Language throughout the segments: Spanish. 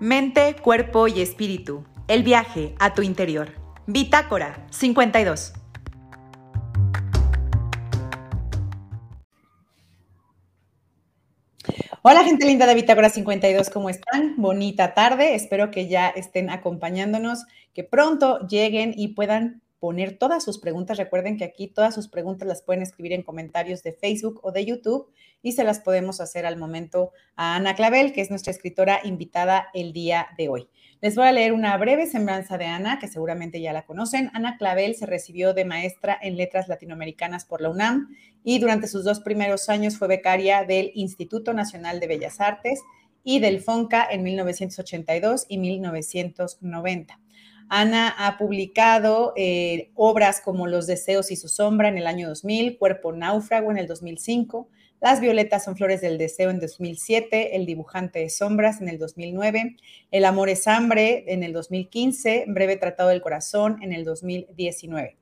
Mente, cuerpo y espíritu. El viaje a tu interior. Bitácora 52. Hola gente linda de Bitácora 52, ¿cómo están? Bonita tarde, espero que ya estén acompañándonos, que pronto lleguen y puedan poner todas sus preguntas. Recuerden que aquí todas sus preguntas las pueden escribir en comentarios de Facebook o de YouTube y se las podemos hacer al momento a Ana Clavel, que es nuestra escritora invitada el día de hoy. Les voy a leer una breve semblanza de Ana, que seguramente ya la conocen. Ana Clavel se recibió de maestra en letras latinoamericanas por la UNAM y durante sus dos primeros años fue becaria del Instituto Nacional de Bellas Artes y del FONCA en 1982 y 1990. Ana ha publicado eh, obras como Los deseos y su sombra en el año 2000, Cuerpo náufrago en el 2005, Las violetas son flores del deseo en 2007, El dibujante de sombras en el 2009, El amor es hambre en el 2015, Breve tratado del corazón en el 2019.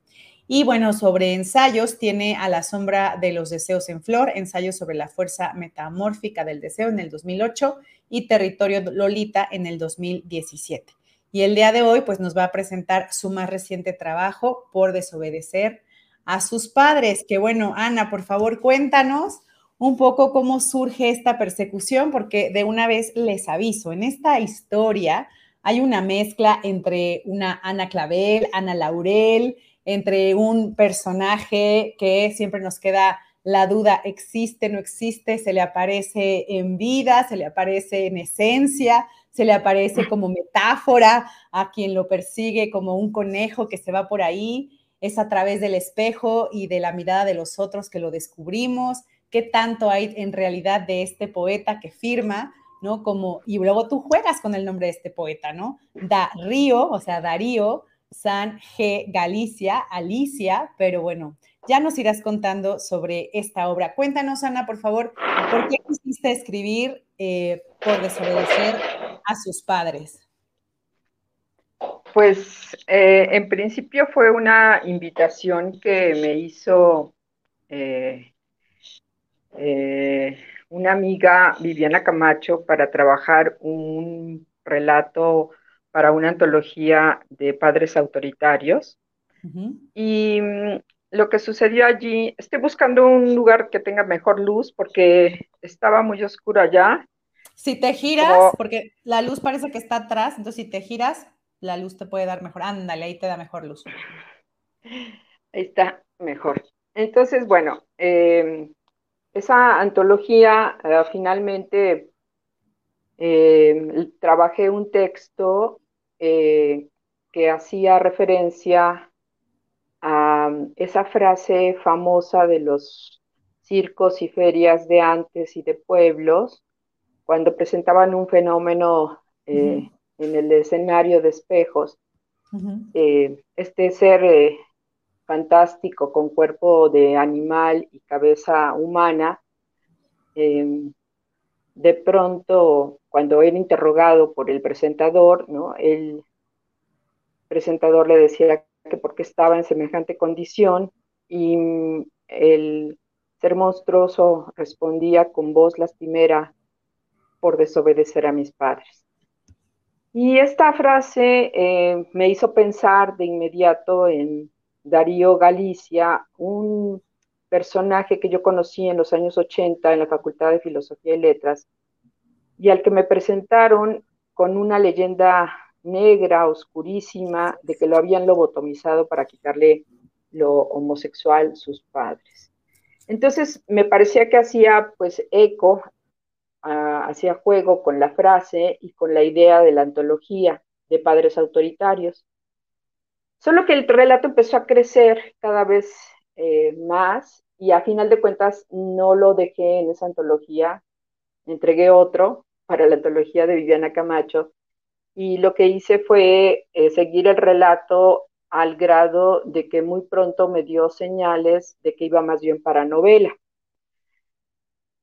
Y bueno, sobre ensayos, tiene A la sombra de los deseos en flor, ensayos sobre la fuerza metamórfica del deseo en el 2008 y Territorio Lolita en el 2017. Y el día de hoy, pues nos va a presentar su más reciente trabajo por desobedecer a sus padres. Que bueno, Ana, por favor, cuéntanos un poco cómo surge esta persecución, porque de una vez les aviso, en esta historia hay una mezcla entre una Ana Clavel, Ana Laurel, entre un personaje que siempre nos queda la duda, existe, no existe, se le aparece en vida, se le aparece en esencia, se le aparece como metáfora a quien lo persigue como un conejo que se va por ahí, es a través del espejo y de la mirada de los otros que lo descubrimos, qué tanto hay en realidad de este poeta que firma, ¿no? Como, y luego tú juegas con el nombre de este poeta, ¿no? Darío, o sea, Darío, San G. Galicia, Alicia, pero bueno, ya nos irás contando sobre esta obra. Cuéntanos, Ana, por favor, ¿por qué quisiste escribir eh, por desobedecer a sus padres? Pues eh, en principio fue una invitación que me hizo eh, una amiga, Viviana Camacho, para trabajar un relato para una antología de padres autoritarios. Y mm, lo que sucedió allí, estoy buscando un lugar que tenga mejor luz porque estaba muy oscuro allá. Si te giras, porque la luz parece que está atrás, entonces si te giras, la luz te puede dar mejor. Ándale, ahí te da mejor luz. Ahí está, mejor. Entonces, bueno, em, esa antología eh, finalmente em, trabajé un texto eh, que hacía referencia a esa frase famosa de los circos y ferias de antes y de pueblos, cuando presentaban un fenómeno eh, en el escenario de espejos. Eh, este ser eh, fantástico con cuerpo de animal y cabeza humana, em, de pronto, cuando era interrogado por el presentador, ¿no? el presentador le decía que porque estaba en semejante condición y mm, el ser monstruoso respondía con voz lastimera por desobedecer a mis padres. Y esta frase eh, me hizo pensar de inmediato en Darío Galicia, un personaje que yo conocí en los años 80 en la Facultad de Filosofía y Letras, y al que me presentaron con una leyenda negra, oscurísima, de que lo habían lobotomizado para quitarle lo homosexual sus padres. Entonces me parecía que hacía pues eco, hacía juego con la frase y con la idea de la antología de padres autoritarios. Solo que el relato empezó a crecer cada vez eh, más y a final de cuentas no lo dejé en esa antología, entregué otro para la antología de Viviana Camacho, y lo que hice fue eh, seguir el relato al grado de que muy pronto me dio señales de que iba más bien para novela.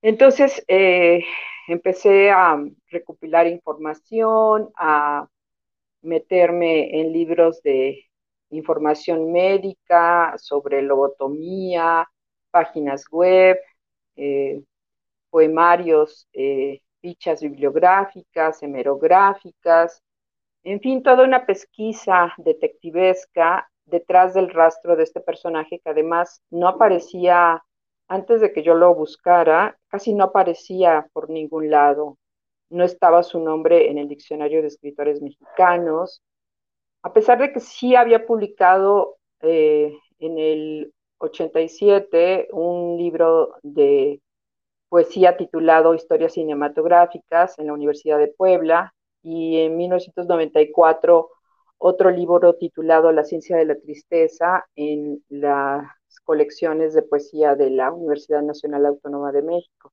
Entonces eh, empecé a recopilar información, a meterme en libros de información médica sobre lobotomía, páginas web, eh, poemarios fichas bibliográficas, hemerográficas, en fin, toda una pesquisa detectivesca detrás del rastro de este personaje que además no aparecía, antes de que yo lo buscara, casi no aparecía por ningún lado. No estaba su nombre en el diccionario de escritores mexicanos, a pesar de que sí había publicado eh, en el 87 un libro de poesía titulado Historias cinematográficas en la Universidad de Puebla, y en 1994 otro libro titulado La ciencia de la tristeza en las colecciones de poesía de la Universidad Nacional Autónoma de México.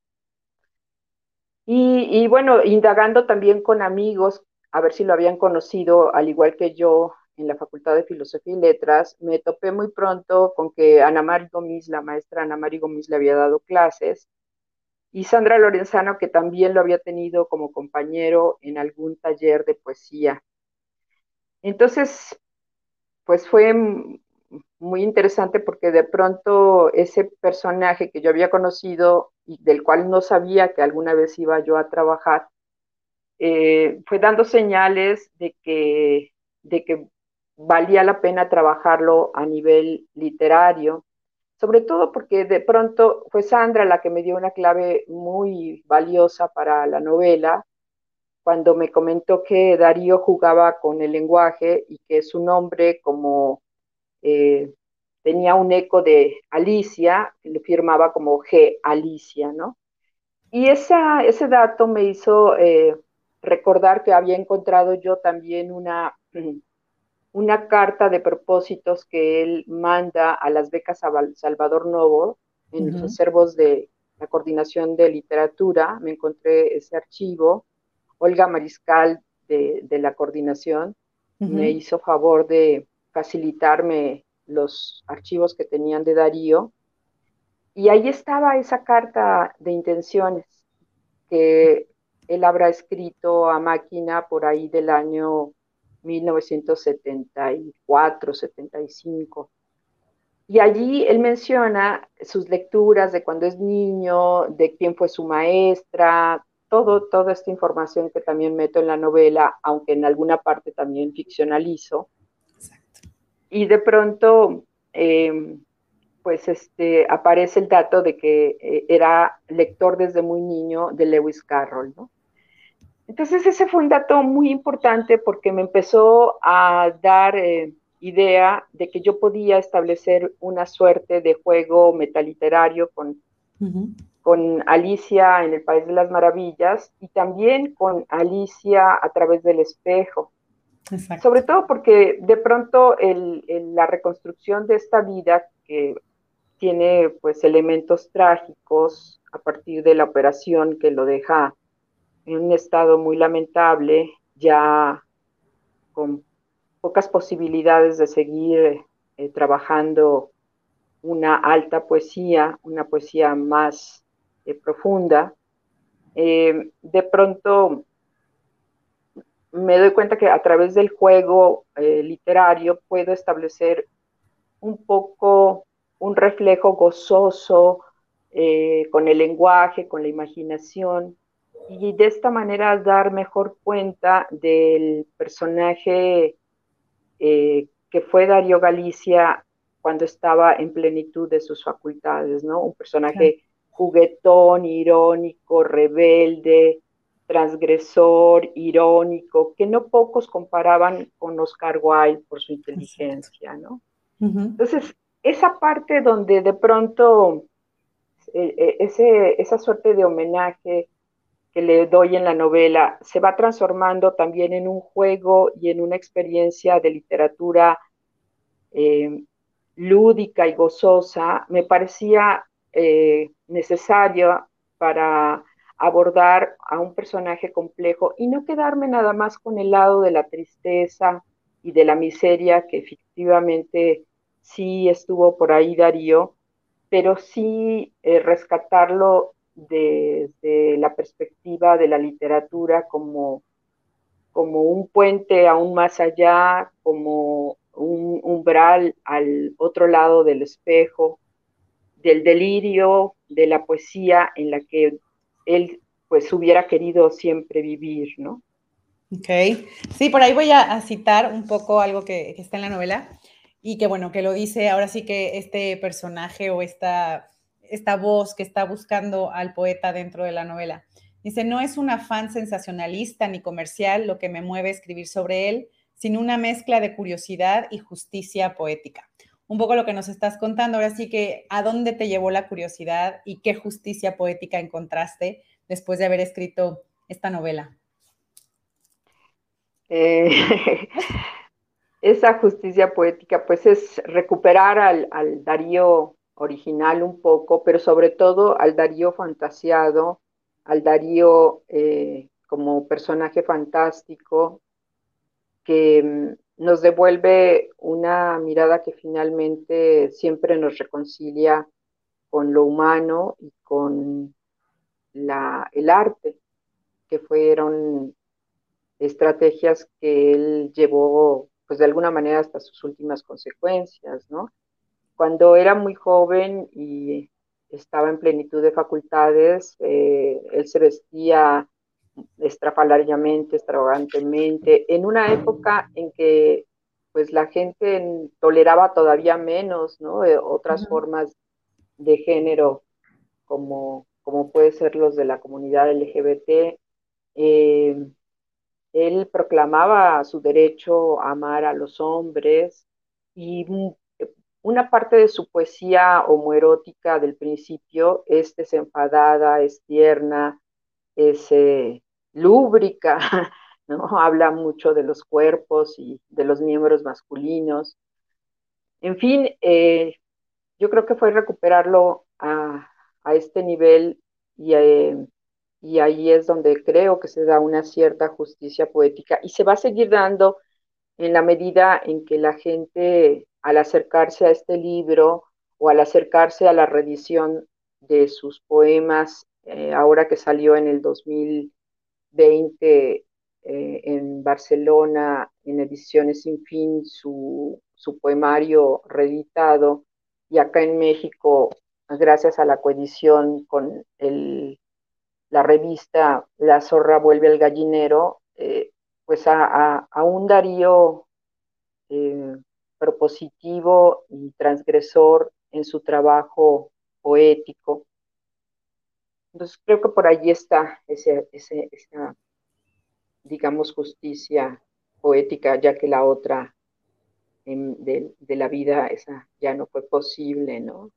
Y, y, bueno, indagando también con amigos, a ver si lo habían conocido, al igual que yo, en la Facultad de Filosofía y Letras, me topé muy pronto con que Ana María Gómez, la maestra Ana María Gómez, le había dado clases y Sandra Lorenzano, que también lo había tenido como compañero en algún taller de poesía. Entonces, pues fue muy interesante porque de pronto ese personaje que yo había conocido y del cual no sabía que alguna vez iba yo a trabajar, eh, fue dando señales de que, de que valía la pena trabajarlo a nivel literario sobre todo porque de pronto fue Sandra la que me dio una clave muy valiosa para la novela, cuando me comentó que Darío jugaba con el lenguaje y que su nombre como eh, tenía un eco de Alicia, lo firmaba como G Alicia, ¿no? Y esa, ese dato me hizo eh, recordar que había encontrado yo también una una carta de propósitos que él manda a las becas a Salvador Novo en los acervos de la coordinación de literatura. Me encontré ese archivo. Olga Mariscal de, la coordinación me hizo favor de facilitarme los archivos que tenían de Darío. Y ahí estaba esa carta de intenciones que él habrá escrito a máquina por ahí del año 1974, 75. Y allí él menciona sus lecturas de cuando es niño, de quién fue su maestra, todo, toda esta información que también meto en la novela, aunque en alguna parte también ficcionalizo. Y de pronto, em, pues este, aparece el dato de que eh, era lector desde muy niño de Lewis Carroll, ¿no? Entonces ese fue un dato muy importante porque me empezó a dar eh, idea de que yo podía establecer una suerte de juego metaliterario con, con Alicia en el País de las Maravillas y también con Alicia a través del espejo. Sobre todo porque de pronto la reconstrucción de esta vida que tiene pues elementos trágicos a partir de la operación que lo deja en un estado muy lamentable, ya con pocas posibilidades de seguir eh, trabajando una alta poesía, una poesía más eh, profunda, eh, de pronto me doy cuenta que a través del juego literario puedo establecer un poco un reflejo gozoso con el lenguaje, con la imaginación, y de esta manera dar mejor cuenta del personaje eh, que fue Darío Galicia cuando estaba en plenitud de sus facultades, ¿no? Un personaje juguetón, irónico, rebelde, transgresor, irónico, que no pocos comparaban con Oscar Wilde por su inteligencia, ¿no? Entonces, esa parte donde de pronto eh, eh, ese, esa suerte de homenaje que le doy en la novela se va transformando también en un juego y en una experiencia de literatura eh, lúdica y gozosa, me parecía eh, necesario para abordar a un personaje complejo y no quedarme nada más con el lado de la tristeza y de la miseria que efectivamente sí estuvo por ahí Darío, pero sí eh, rescatarlo desde la perspectiva de la literatura como, como un puente aún más allá, como un umbral al otro lado del espejo, del delirio de la poesía en la que él pues hubiera querido siempre vivir, ¿no? Ok, sí, por ahí voy a, citar un poco algo que, que, está en la novela y que bueno, que lo dice ahora sí que este personaje o esta, esta voz que está buscando al poeta dentro de la novela. Dice, no es un afán sensacionalista ni comercial lo que me mueve a escribir sobre él, sino una mezcla de curiosidad y justicia poética. Un poco lo que nos estás contando, ahora sí que, ¿a dónde te llevó la curiosidad y qué justicia poética encontraste después de haber escrito esta novela? Eh, esa justicia poética, pues es recuperar al, Darío original un poco, pero sobre todo al Darío fantasiado, al Darío eh, como personaje fantástico que mm, nos devuelve una mirada que finalmente siempre nos reconcilia con lo humano y con el arte, que fueron estrategias que él llevó, pues de alguna manera hasta sus últimas consecuencias. Cuando era muy joven y estaba en plenitud de facultades, eh, él se vestía estrafalariamente, extravagantemente, en una época en que pues la gente toleraba todavía menos, ¿no? Eh, otras formas de género como, como puede ser los de la comunidad LGBT. Eh, él proclamaba su derecho a amar a los hombres y una parte de su poesía homoerótica del principio es desenfadada, es tierna, es eh, lúbrica, ¿no? Habla mucho de los cuerpos y de los miembros masculinos. En fin, eh, yo creo que fue recuperarlo a, este nivel y, eh, y ahí es donde creo que se da una cierta justicia poética y se va a seguir dando en la medida en que la gente al acercarse a este libro o al acercarse a la reedición de sus poemas, eh, ahora que salió en el 2020 eh, en Barcelona, en Ediciones Sin Fin, su, su poemario reeditado, y acá en México, gracias a la coedición con el, la revista La zorra vuelve al gallinero, eh, pues a, a, un Darío propositivo y transgresor en su trabajo poético. Entonces creo que por allí está ese, esa, digamos, justicia poética, ya que la otra de, de, la vida, esa ya no fue posible, ¿no?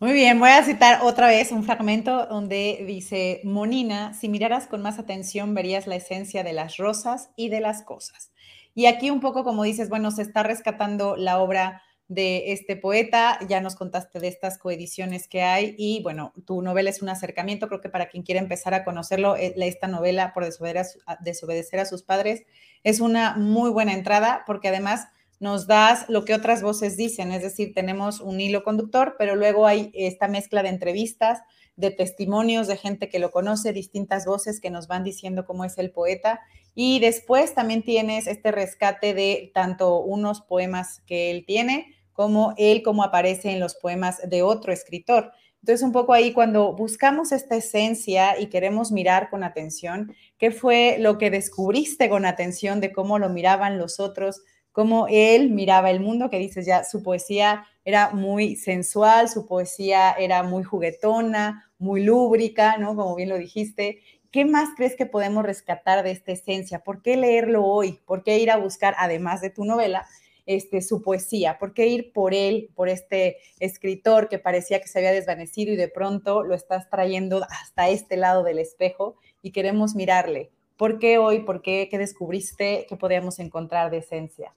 Muy bien, voy a citar otra vez un fragmento donde dice, Monina, si miraras con más atención verías la esencia de las rosas y de las cosas. Y aquí un poco, como dices, bueno, se está rescatando la obra de este poeta, ya nos contaste de estas coediciones que hay y bueno, tu novela es un acercamiento, creo que para quien quiera empezar a conocerlo, eh, esta novela por desobedecer a, sus padres es una muy buena entrada porque además nos das lo que otras voces dicen, es decir, tenemos un hilo conductor, pero luego hay esta mezcla de entrevistas, de testimonios de gente que lo conoce, distintas voces que nos van diciendo cómo es el poeta y después también tienes este rescate de tanto unos poemas que él tiene, como él, como aparece en los poemas de otro escritor. Entonces, un poco ahí cuando buscamos esta esencia y queremos mirar con atención, ¿qué fue lo que descubriste con atención de cómo lo miraban los otros, cómo él miraba el mundo? Que dices ya, su poesía era muy sensual, su poesía era muy juguetona, muy lúbrica, ¿no? Como bien lo dijiste. ¿Qué más crees que podemos rescatar de esta esencia? ¿Por qué leerlo hoy? ¿Por qué ir a buscar, además de tu novela, este, su poesía? ¿Por qué ir por él, por este escritor que parecía que se había desvanecido y de pronto lo estás trayendo hasta este lado del espejo y queremos mirarle? ¿Por qué hoy? ¿Por qué? ¿Qué descubriste que podíamos encontrar de esencia?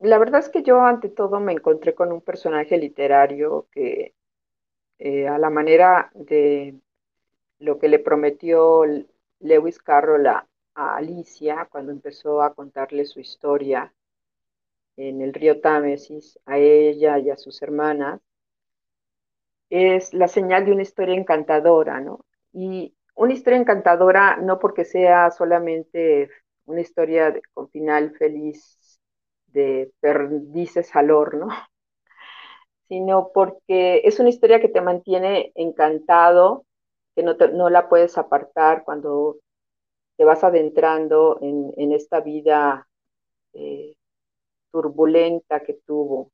La verdad es que yo ante todo me encontré con un personaje literario que eh, a la manera de lo que le prometió Lewis Carroll a, Alicia cuando empezó a contarle su historia en el río Támesis a ella y a sus hermanas, es la señal de una historia encantadora, ¿no? Y una historia encantadora no porque sea solamente una historia con final feliz de perdices al horno, sino porque es una historia que te mantiene encantado, que no, no la puedes apartar cuando te vas adentrando en, esta vida eh, turbulenta que tuvo.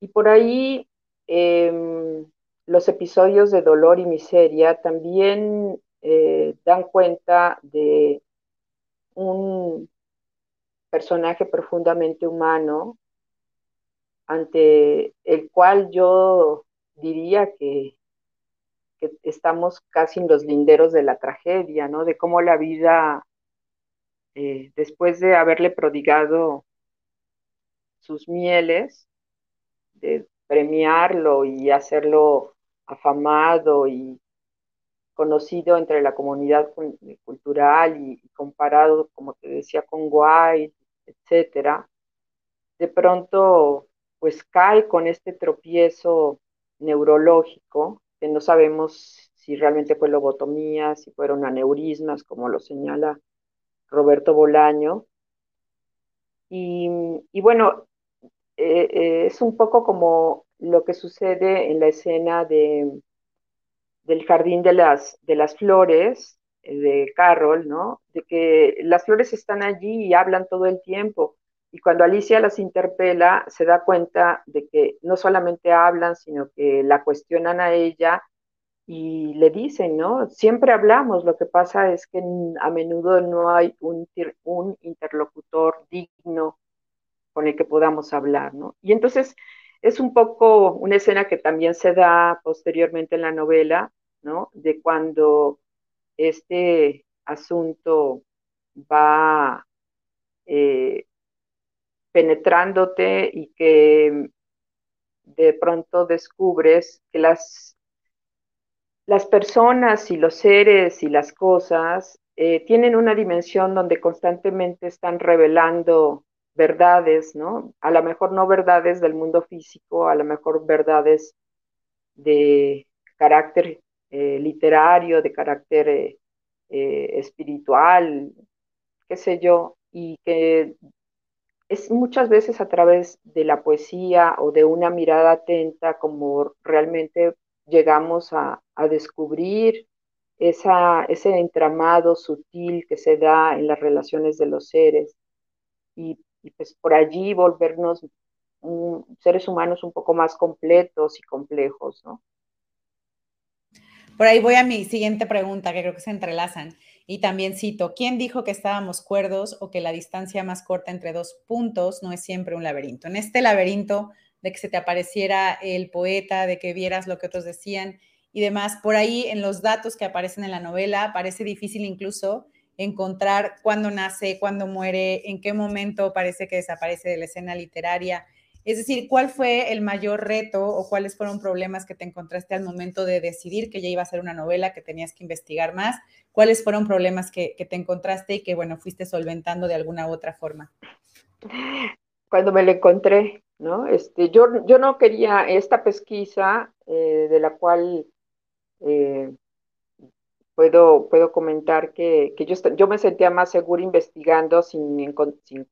Y por ahí em, los episodios de dolor y miseria también eh, dan cuenta de un personaje profundamente humano ante el cual yo diría que, estamos casi en los linderos de la tragedia, ¿no? De cómo la vida, eh, después de haberle prodigado sus mieles, de premiarlo y hacerlo afamado y conocido entre la comunidad cultural y, comparado, como te decía, con White, etcétera, de pronto pues cae con este tropiezo neurológico, que no sabemos si realmente fue lobotomía, si fueron aneurismas, como lo señala Roberto Bolaño. Y, bueno, eh, es un poco como lo que sucede en la escena de, del jardín de las, de las flores eh, de Carol, ¿no? De que las flores están allí y hablan todo el tiempo. Y cuando Alicia las interpela, se da cuenta de que no solamente hablan, sino que la cuestionan a ella y le dicen, ¿no? Siempre hablamos, lo que pasa es que a menudo no hay un, un interlocutor digno con el que podamos hablar, ¿no? Y entonces es un poco una escena que también se da posteriormente en la novela, ¿no? De cuando este asunto va eh, penetrándote y que de pronto descubres que las, las personas y los seres y las cosas eh, tienen una dimensión donde constantemente están revelando verdades, ¿no? A lo mejor no verdades del mundo físico, a lo mejor verdades de carácter eh, literario, de carácter eh, espiritual, qué sé yo, y que es muchas veces a través de la poesía o de una mirada atenta como realmente llegamos a, descubrir esa, ese entramado sutil que se da en las relaciones de los seres y, pues por allí volvernos seres humanos un poco más completos y complejos, ¿no? Por ahí voy a mi siguiente pregunta, que creo que se entrelazan. Y también cito, ¿quién dijo que estábamos cuerdos o que la distancia más corta entre dos puntos no es siempre un laberinto? En este laberinto de que se te apareciera el poeta, de que vieras lo que otros decían y demás, por ahí en los datos que aparecen en la novela parece difícil incluso encontrar cuándo nace, cuándo muere, en qué momento parece que desaparece de la escena literaria. Es decir, ¿cuál fue el mayor reto o cuáles fueron problemas que te encontraste al momento de decidir que ya iba a ser una novela, que tenías que investigar más? ¿Cuáles fueron problemas que, te encontraste y que, bueno, fuiste solventando de alguna u otra forma? Cuando me lo encontré, ¿no? Este, yo, yo no quería esta pesquisa eh, de la cual eh, puedo, puedo comentar que, yo, yo me sentía más segura investigando sin, sin,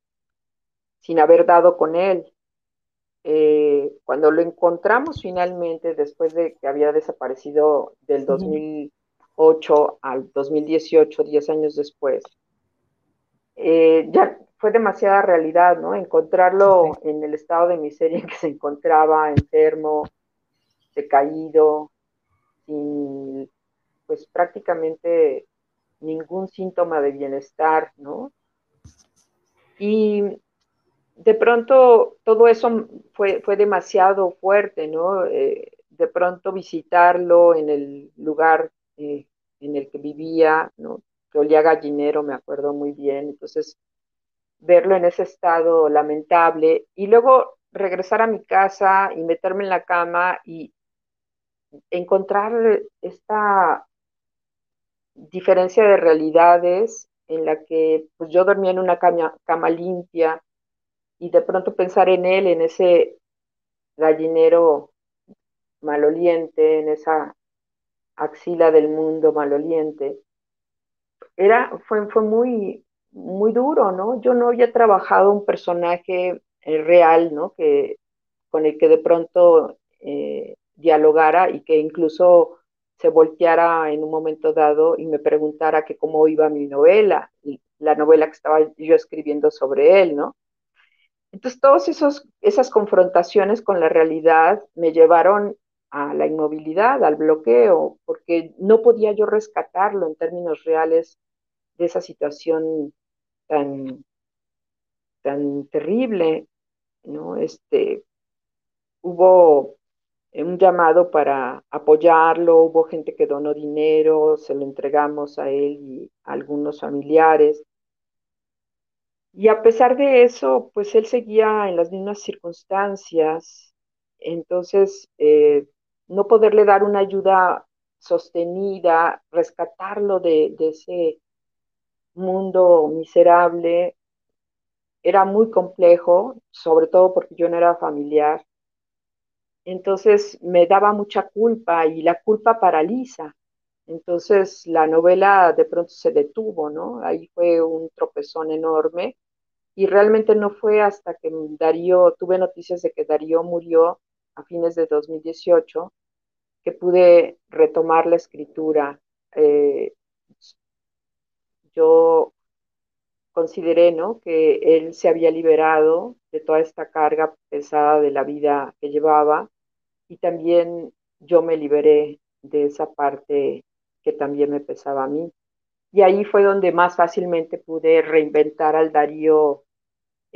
sin haber dado con él. Eh, cuando lo encontramos finalmente, después de que había desaparecido del 2008 al 2018, 10 años después, eh, ya fue demasiada realidad, ¿no? Encontrarlo en el estado de miseria en que se encontraba, enfermo, decaído, sin pues prácticamente ningún síntoma de bienestar, ¿no? Y de pronto todo eso fue, fue demasiado fuerte, ¿no? Eh, de pronto visitarlo en el lugar eh, en el que vivía, ¿no? Que olía gallinero, me acuerdo muy bien. Entonces, verlo en ese estado lamentable y luego regresar a mi casa y meterme en la cama y encontrar esta diferencia de realidades en la que pues yo dormía en una cama, cama limpia, y de pronto pensar en él, en ese gallinero maloliente, en esa axila del mundo maloliente, era, fue, fue muy, muy duro, ¿no? Yo no había trabajado un personaje eh, real, ¿no? Que, con el que de pronto eh, dialogara y que incluso se volteara en un momento dado y me preguntara que cómo iba mi novela, la novela que estaba yo escribiendo sobre él, ¿no? Entonces, todas esas confrontaciones con la realidad me llevaron a la inmovilidad, al bloqueo, porque no podía yo rescatarlo en términos reales de esa situación tan, tan terrible, ¿no? Este, hubo un llamado para apoyarlo, hubo gente que donó dinero, se lo entregamos a él y a algunos familiares. Y a pesar de eso, pues él seguía en las mismas circunstancias. Entonces, eh, no poderle dar una ayuda sostenida, rescatarlo de, de ese mundo miserable, era muy complejo, sobre todo porque yo no era familiar. Entonces me daba mucha culpa y la culpa paraliza. Entonces la novela de pronto se detuvo, ¿no? Ahí fue un tropezón enorme y realmente no fue hasta que Darío, tuve noticias de que Darío murió a fines de 2018, que pude retomar la escritura. Eh, yo consideré, ¿no? Que él se había liberado de toda esta carga pesada de la vida que llevaba y también yo me liberé de esa parte que también me pesaba a mí. Y ahí fue donde más fácilmente pude reinventar al Darío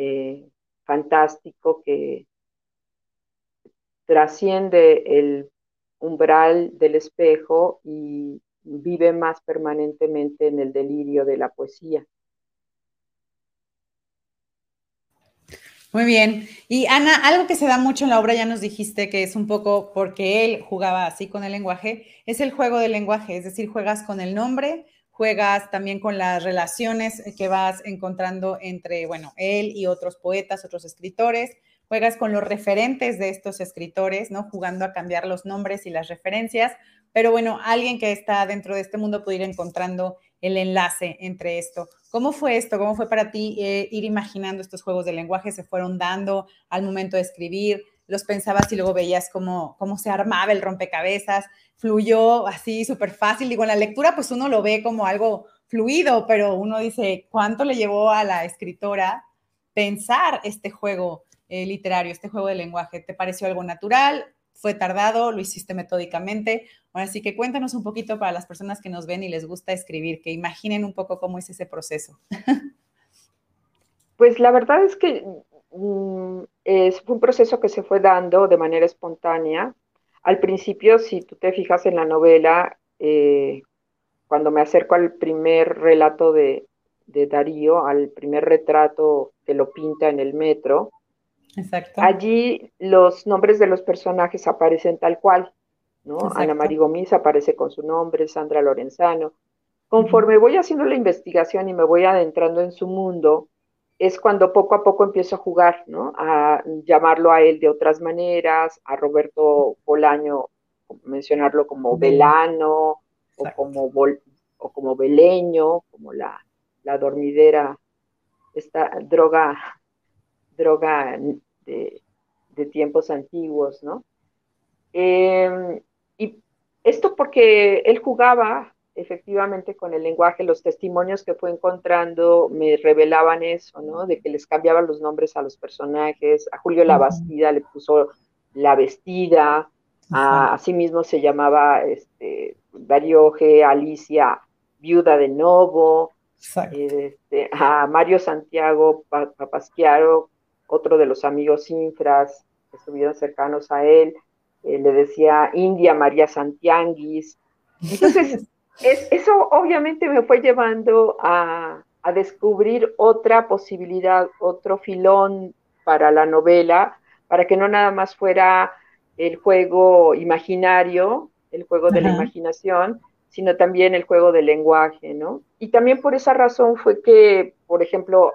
eh, fantástico que trasciende el umbral del espejo y vive más permanentemente en el delirio de la poesía. Muy bien. Y Ana, algo que se da mucho en la obra, ya nos dijiste que es un poco porque él jugaba así con el lenguaje, es el juego del lenguaje, es decir, juegas con el nombre, juegas también con las relaciones que vas encontrando entre, bueno, él y otros poetas, otros escritores, juegas con los referentes de estos escritores, ¿no? Jugando a cambiar los nombres y las referencias, pero bueno, alguien que está dentro de este mundo puede ir encontrando el enlace entre esto. ¿Cómo fue esto? ¿Cómo fue para ti eh, ir imaginando estos juegos de lenguaje? ¿Se fueron dando al momento de escribir? ¿Los pensabas y luego veías cómo, cómo se armaba el rompecabezas? ¿Fluyó así súper fácil? Digo, en la lectura pues uno lo ve como algo fluido, pero uno dice, ¿cuánto le llevó a la escritora pensar este juego eh, literario, este juego de lenguaje? ¿Te pareció algo natural? ¿Fue tardado? ¿Lo hiciste metódicamente? Así que cuéntanos un poquito para las personas que nos ven y les gusta escribir, que imaginen un poco cómo es ese proceso. Pues la verdad es que mm, es, fue un proceso que se fue dando de manera espontánea. Al principio, si tú te fijas en la novela, eh, cuando me acerco al primer relato de, de, Darío, al primer retrato que lo pinta en el metro, Exacto. allí los nombres de los personajes aparecen tal cual. Ana María Gómez aparece con su nombre, Sandra Lorenzano. Conforme voy haciendo la investigación y me voy adentrando en su mundo, es cuando poco a poco empiezo a jugar, ¿no? A llamarlo a él de otras maneras, a Roberto Bolaño, mencionarlo como Velano, o como, o como Beleño, como la, la dormidera, esta droga, droga de, de tiempos antiguos, ¿no? Eh, esto porque él jugaba efectivamente con el lenguaje, los testimonios que fue encontrando me revelaban eso, ¿no? De que les cambiaban los nombres a los personajes, a Julio La Bastida le puso La Vestida, a, mismo se llamaba este, Darío G. Alicia, Viuda de Novo, este, a Mario Santiago Papasquiaro, otro de los amigos infras que estuvieron cercanos a él, eh, le decía India María Santianguis. Entonces, eso obviamente me fue llevando a, descubrir otra posibilidad, otro filón para la novela, para que no nada más fuera el juego imaginario, el juego de la imaginación, sino también el juego del lenguaje, ¿no? Y también por esa razón fue que, por ejemplo,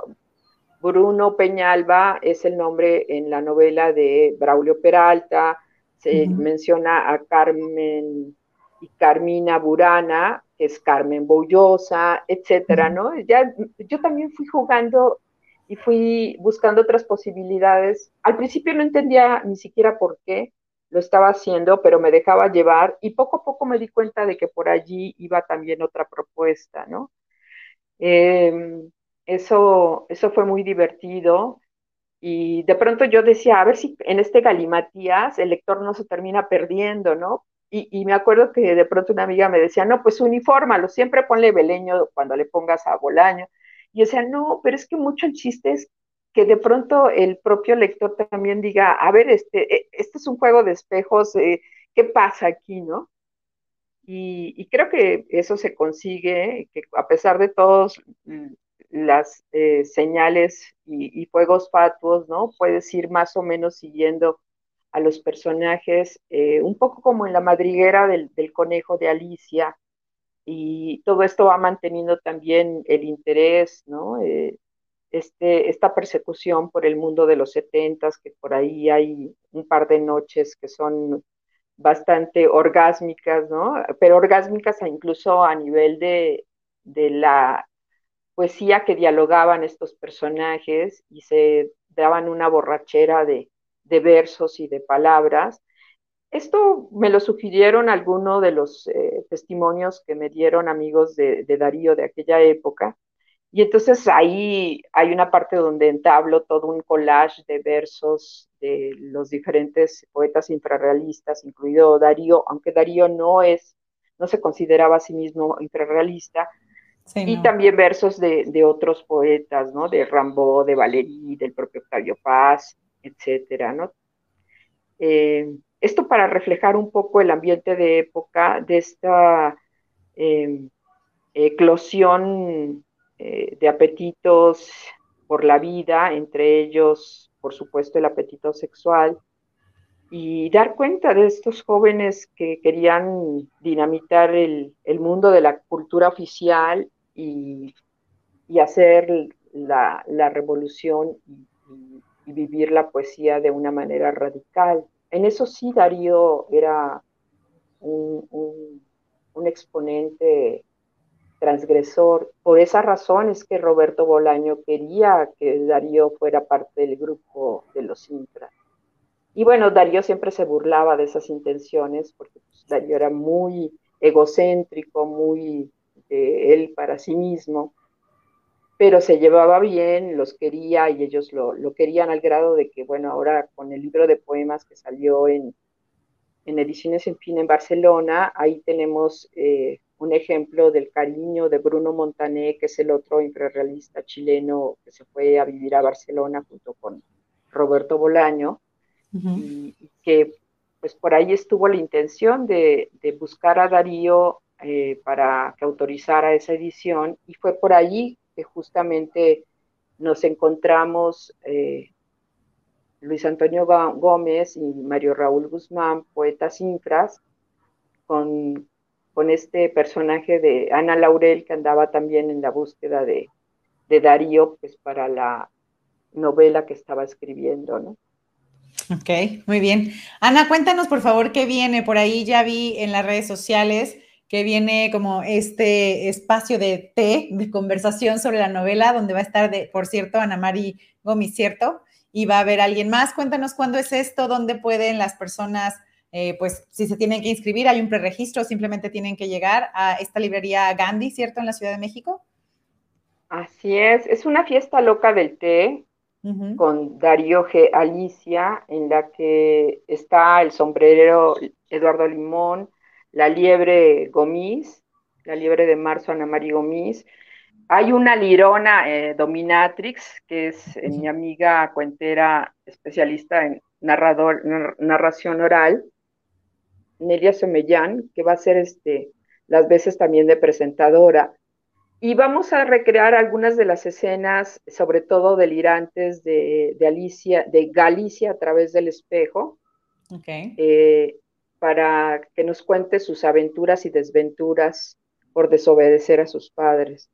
Bruno Peñalba es el nombre en la novela de Braulio Peralta, se menciona a Carmen y Carmina Burana, que es Carmen Bollosa, etcétera, ¿no? Ya, yo también fui jugando y fui buscando otras posibilidades. Al principio no entendía ni siquiera por qué lo estaba haciendo, pero me dejaba llevar y poco a poco me di cuenta de que por allí iba también otra propuesta, ¿no? Em, eso, eso fue muy divertido y de pronto yo decía, a ver si en este galimatías el lector no se termina perdiendo, ¿no? Y, me acuerdo que de pronto una amiga me decía, no, pues lo siempre ponle Beleño cuando le pongas a Bolaño. Y decía, no, pero es que mucho el chiste es que de pronto el propio lector también diga, a ver, este, e, este es un juego de espejos, eh, ¿qué pasa aquí, no? Y, creo que eso se consigue, que a pesar de todas las eh, señales y, y, fuegos fatuos, ¿no? Puedes ir más o menos siguiendo a los personajes, eh, un poco como en la madriguera del, conejo de Alicia, y todo esto va manteniendo también el interés, ¿no? Eh, este, esta persecución por el mundo de los setentas, que por ahí hay un par de noches que son bastante orgásmicas, ¿no? Pero orgásmicas incluso a nivel de, de la poesía que dialogaban estos personajes y se daban una borrachera de, de versos y de palabras. Esto me lo sugirieron algunos de los eh, testimonios que me dieron amigos de, Darío de aquella época. Y entonces ahí hay una parte donde entablo todo un collage de versos de los diferentes poetas infrarrealistas, incluido Darío, aunque Darío no es, no se consideraba a sí mismo infrarrealista, y también versos de, de, otros poetas, ¿no? De Rambaud, de Valéry, del propio Octavio Paz, etcétera, ¿no? Eh, esto para reflejar un poco el ambiente de época de esta em, eclosión eh, de apetitos por la vida, entre ellos, por supuesto, el apetito sexual, y dar cuenta de estos jóvenes que querían dinamitar el, mundo de la cultura oficial y, hacer la, revolución y vivir la poesía de una manera radical. En eso sí Darío era un, exponente transgresor. Por esa razón es que Roberto Bolaño quería que Darío fuera parte del grupo de los Intras. Y bueno, Darío siempre se burlaba de esas intenciones porque pues, Darío era muy egocéntrico, muy de él para sí mismo pero se llevaba bien, los quería y ellos lo, querían al grado de que, bueno, ahora con el libro de poemas que salió en, en Ediciones en Fin en Barcelona, ahí tenemos eh, un ejemplo del cariño de Bruno Montané, que es el otro infrarrealista chileno que se fue a vivir a Barcelona junto con Roberto Bolaño, y, que pues por ahí estuvo la intención de, buscar a Darío eh, para que autorizara esa edición, y fue por ahí que justamente nos encontramos eh, Luis Antonio Gómez y Mario Raúl Guzmán, poetas infras, con, con, este personaje de Ana Laurel que andaba también en la búsqueda de, de Darío, pues para la novela que estaba escribiendo, ¿no? Ok, muy bien. Ana, cuéntanos por favor qué viene. Por ahí ya vi en las redes sociales que viene como este espacio de té, de conversación sobre la novela, donde va a estar, de, por cierto, Ana Mari Gómez, ¿cierto? Y va a haber alguien más. Cuéntanos cuándo es esto, dónde pueden las personas, eh, pues si se tienen que inscribir, hay un preregistro, simplemente tienen que llegar a esta librería Gandhi, ¿cierto? En la Ciudad de México. Así es, es una fiesta loca del té con Darío G. Alicia, en la que está el sombrero Eduardo Limón, la liebre gomis, la liebre de marzo Ana María Gomis. Hay una lirona eh, dominatrix, que es eh, mi amiga cuentera especialista en narrador, narración oral, Nelia Somellán, que va a ser este, las veces también de presentadora. Y vamos a recrear algunas de las escenas, sobre todo delirantes de, Alicia, de Galicia a través del espejo. Okay. Eh, para que nos cuente sus aventuras y desventuras por desobedecer a sus padres.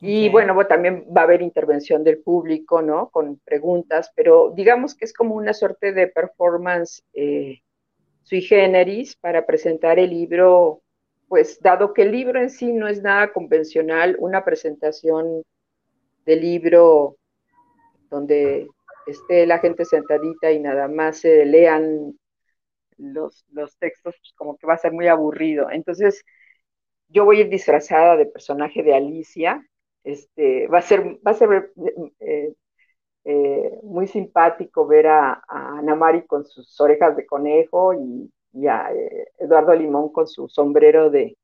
Y bueno, también va a haber intervención del público, ¿no? Con preguntas, pero digamos que es como una suerte de performance eh, sui generis para presentar el libro, pues dado que el libro en sí no es nada convencional, una presentación del libro donde esté la gente sentadita y nada más se lean los, los textos, pues como que va a ser muy aburrido. Entonces, yo voy a ir disfrazada de personaje de Alicia. Este, va a ser, va a ser eh, eh, muy simpático ver a, a Ana Mari con sus orejas de conejo y, a eh, Eduardo Limón con su sombrero de,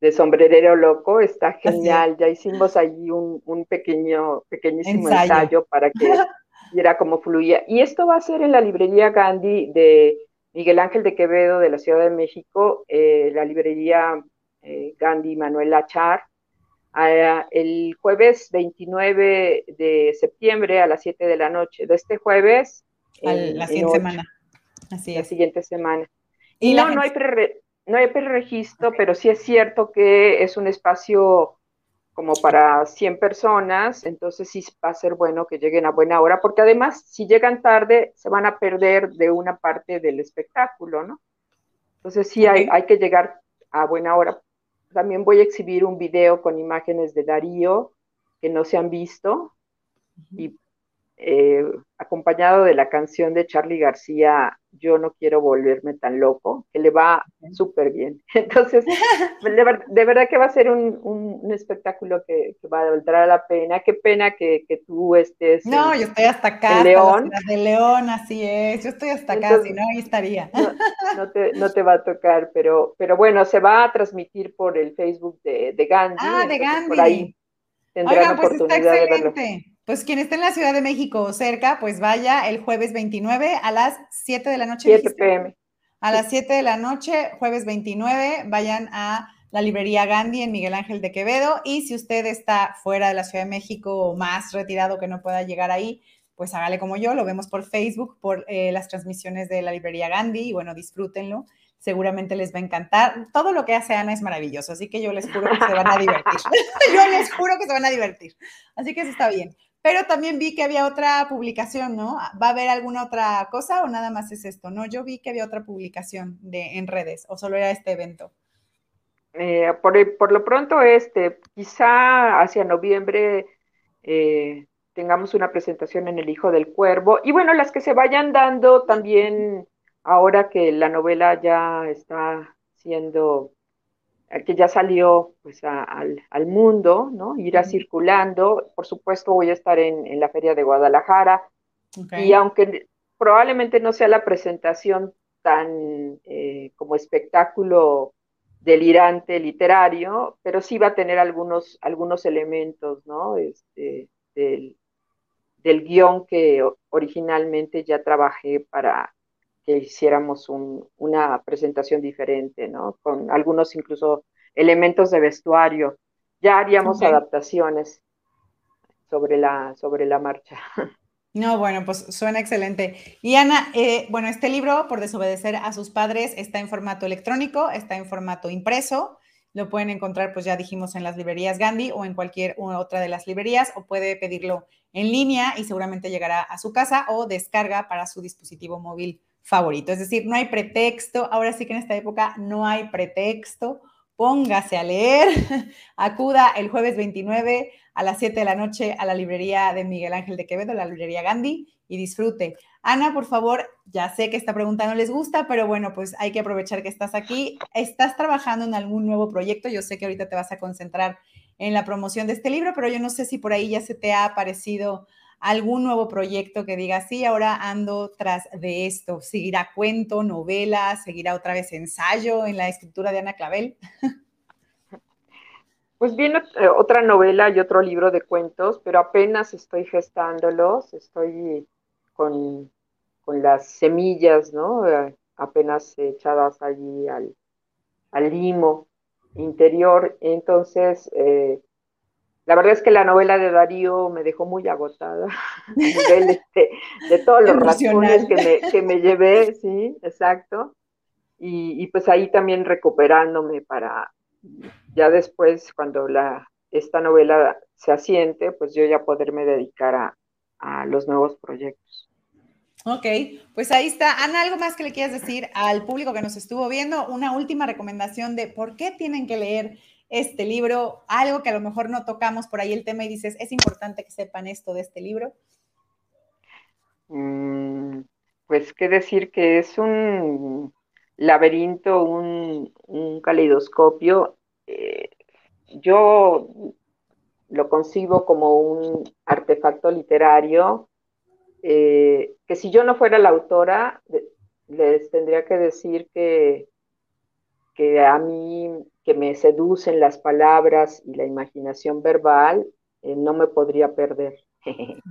de sombrerero loco. Está genial. Ya hicimos allí un, un pequeño, pequeñísimo ensayo. para que viera cómo fluía. Y esto va a ser en la librería Gandhi de Miguel Ángel de Quevedo de la Ciudad de México, la librería eh, Gandhi Manuel Achar. el jueves 29 de septiembre a las 7 de la noche. De este jueves. la siguiente semana. Así La siguiente semana. Y, no, no hay pre no hay preregistro, pero sí es cierto que es un espacio como para 100 personas, entonces sí va a ser bueno que lleguen a buena hora, porque además si llegan tarde se van a perder de una parte del espectáculo, ¿no? Entonces sí hay, hay que llegar a buena hora. También voy a exhibir un video con imágenes de Darío que no se han visto y eh, acompañado de la canción de Charlie García, Yo no quiero volverme tan loco, que le va súper bien. Entonces, de, verdad que va a ser un, espectáculo que, va a valdrá la pena. Qué pena que, tú estés. No, yo estoy hasta acá. León. de León, así es. Yo estoy hasta acá, si no, ahí estaría. No, te, va a tocar, pero, pero bueno, se va a transmitir por el Facebook de, Gandhi. Ah, de Gandhi. Por ahí tendrán pues oportunidad de verlo. Pues quien esté en la Ciudad de México o cerca, pues vaya el jueves 29 a las 7 de la noche. 7 pm. A las 7 de la noche, jueves 29, vayan a la librería Gandhi en Miguel Ángel de Quevedo. Y si usted está fuera de la Ciudad de México o más retirado que no pueda llegar ahí, pues hágale como yo, lo vemos por Facebook, por eh, las transmisiones de la librería Gandhi y bueno, disfrútenlo seguramente les va a encantar. Todo lo que hace Ana es maravilloso, así que yo les juro que se van a divertir. yo les juro que se van a divertir. Así que eso está bien. Pero también vi que había otra publicación, ¿no? ¿Va a haber alguna otra cosa o nada más es esto? No, yo vi que había otra publicación en redes o solo era este evento. Eh, por, lo pronto, este, quizá hacia noviembre eh, tengamos una presentación en El Hijo del Cuervo. Y bueno, las que se vayan dando también, ahora que la novela ya está siendo que ya salió pues al, mundo, ¿no? Irá circulando. Por supuesto voy a estar en, la Feria de Guadalajara. Y aunque probablemente no sea la presentación tan eh, como espectáculo delirante literario, pero sí va a tener algunos, algunos elementos, ¿no? Este, del, del guion que originalmente ya trabajé para, que hiciéramos una presentación diferente, ¿no? Con algunos incluso elementos de vestuario. Ya haríamos adaptaciones sobre la, sobre la marcha. No, bueno, pues suena excelente. Y Ana, eh, bueno, este libro, por desobedecer a sus padres, está en formato electrónico, está en formato impreso. Lo pueden encontrar, pues ya dijimos, en las librerías Gandhi o en cualquier otra de las librerías, o puede pedirlo en línea y seguramente llegará a su casa o descarga para su dispositivo móvil favorito. Es decir, no hay pretexto, ahora sí que en esta época no hay pretexto. Póngase a leer, acuda el jueves 29 a las 7 de la noche a la librería de Miguel Ángel de Quevedo, la librería Gandhi, y disfrute. Ana, por favor, ya sé que esta pregunta no les gusta, pero bueno, pues hay que aprovechar que estás aquí. ¿Estás trabajando en algún nuevo proyecto? Yo sé que ahorita te vas a concentrar en la promoción de este libro, pero yo no sé si por ahí ya se te ha aparecido algún nuevo proyecto que diga, sí, ahora ando tras de esto? ¿Seguirá cuento, novela? ¿Seguirá otra vez ensayo en la escritura de Ana Clavel? Pues viene eh, otra novela y otro libro de cuentos, pero apenas estoy gestándolos, estoy con, las semillas, ¿no? Eh, apenas echadas allí al, al limo interior. Entonces, eh, la verdad es que la novela de Darío me dejó muy agotada este, de todos los razones que me, que me llevé, sí, exacto. Y, pues ahí también recuperándome para ya después, cuando la, esta novela se asiente, pues yo ya poderme dedicar a, a los nuevos proyectos. Ok, pues ahí está. Ana, ¿algo más que le quieras decir al público que nos estuvo viendo? Una última recomendación de por qué tienen que leer este libro, algo que a lo mejor no tocamos por ahí el tema y dices, es importante que sepan esto de este libro? Mm, pues qué decir que es un, laberinto, un, un caleidoscopio, eh, yo lo concibo como un artefacto literario eh, que si yo no fuera la autora, les tendría que decir que, que a mí, que me seducen las palabras y la imaginación verbal, eh, no me podría perder.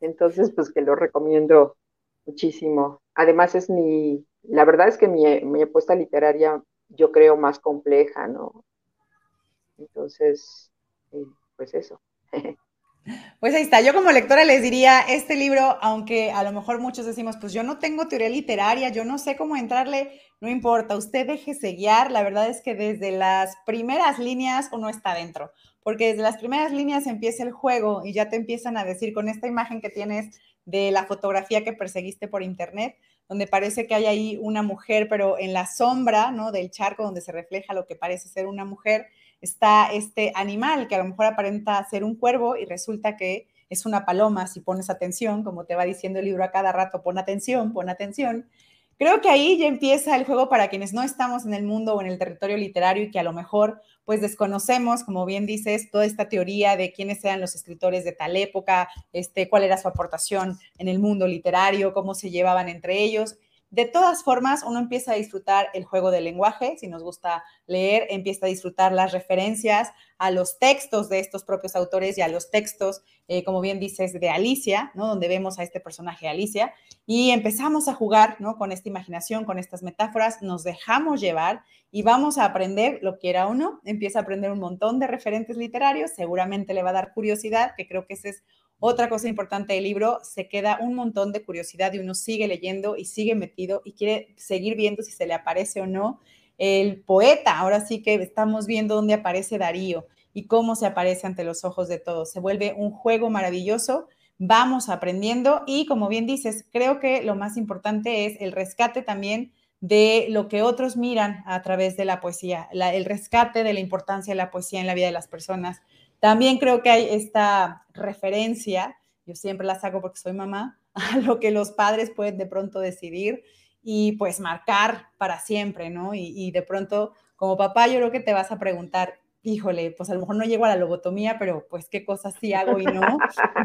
Entonces, pues que lo recomiendo muchísimo. Además es mi, la verdad es que mi, mi apuesta literaria yo creo más compleja, ¿no? Entonces, eh, pues eso. Pues ahí está. Yo como lectora les diría, este libro, aunque a lo mejor muchos decimos, pues yo no tengo teoría literaria, yo no sé cómo entrarle, no importa, usted déjese guiar. La verdad es que desde las primeras líneas uno está dentro, porque desde las primeras líneas empieza el juego y ya te empiezan a decir con esta imagen que tienes de la fotografía que perseguiste por internet, donde parece que hay ahí una mujer, pero en la sombra, ¿no? Del charco donde se refleja lo que parece ser una mujer está este animal que a lo mejor aparenta ser un cuervo y resulta que es una paloma si pones atención, como te va diciendo el libro a cada rato, pon atención, pon atención. Creo que ahí ya empieza el juego para quienes no estamos en el mundo o en el territorio literario y que a lo mejor pues desconocemos, como bien dices, toda esta teoría de quiénes eran los escritores de tal época, este, cuál era su aportación en el mundo literario, cómo se llevaban entre ellos. De todas formas, uno empieza a disfrutar el juego del lenguaje, si nos gusta leer, empieza a disfrutar las referencias a los textos de estos propios autores y a los textos, eh, como bien dices, de Alicia, ¿no? Donde vemos a este personaje Alicia y empezamos a jugar, ¿no? Con esta imaginación, con estas metáforas, nos dejamos llevar y vamos a aprender, lo quiera o no, empieza a aprender un montón de referentes literarios, seguramente le va a dar curiosidad, que creo que ese es otra cosa importante del libro, se queda un montón de curiosidad y uno sigue leyendo y sigue metido y quiere seguir viendo si se le aparece o no el poeta. Ahora sí que estamos viendo dónde aparece Darío y cómo se aparece ante los ojos de todos. Se vuelve un juego maravilloso. Vamos aprendiendo y como bien dices, creo que lo más importante es el rescate también de lo que otros miran a través de la poesía, el rescate de la importancia de la poesía en la vida de las personas, también creo que hay esta referencia, yo siempre la saco porque soy mamá, a lo que los padres pueden de pronto decidir y pues marcar para siempre, ¿no? Y, de pronto, como papá, yo creo que te vas a preguntar, híjole, pues a lo mejor no llego a la lobotomía, pero pues qué cosas sí hago y no.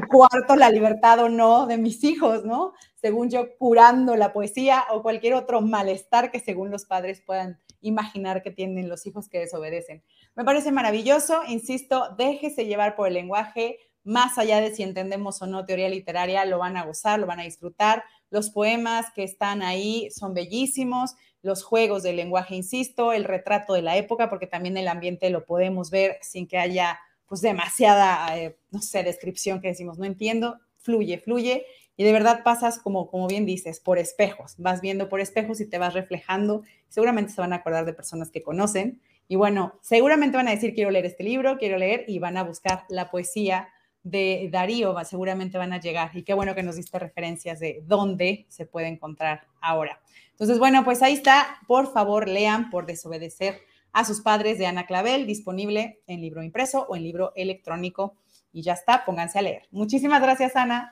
Cuarto, la libertad o no de mis hijos, ¿no? Según yo, curando la poesía o cualquier otro malestar que según los padres puedan imaginar que tienen los hijos que desobedecen. Me parece maravilloso, insisto, déjese llevar por el lenguaje, más allá de si entendemos o no teoría literaria, lo van a gozar, lo van a disfrutar. Los poemas que están ahí son bellísimos, los juegos del lenguaje, insisto, el retrato de la época, porque también el ambiente lo podemos ver sin que haya pues demasiada, eh, no sé, descripción que decimos, no entiendo, fluye, fluye. Y de verdad pasas, como, como bien dices, por espejos. Vas viendo por espejos y te vas reflejando. Seguramente se van a acordar de personas que conocen y bueno, seguramente van a decir, quiero leer este libro, quiero leer, y van a buscar la poesía de Darío, seguramente van a llegar. Y qué bueno que nos diste referencias de dónde se puede encontrar ahora. Entonces, bueno, pues ahí está. Por favor, lean por desobedecer a sus padres de Ana Clavel, disponible en libro impreso o en libro electrónico. Y ya está, pónganse a leer. Muchísimas gracias, Ana.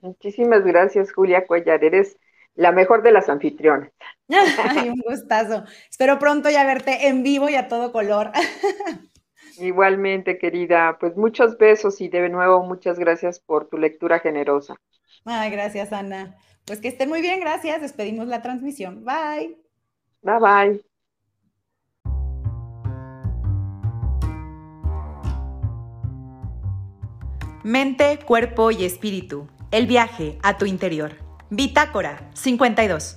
Muchísimas gracias, Julia Cuellar. Eres la mejor de las anfitriones. Ay, un gustazo. Espero pronto ya verte en vivo y a todo color. Igualmente, querida. Pues muchos besos y de nuevo muchas gracias por tu lectura generosa. Ay, gracias, Ana. Pues que estén muy bien, gracias. Despedimos la transmisión. Bye. Bye, bye. Mente, cuerpo y espíritu. El viaje a tu interior. Bitácora 52.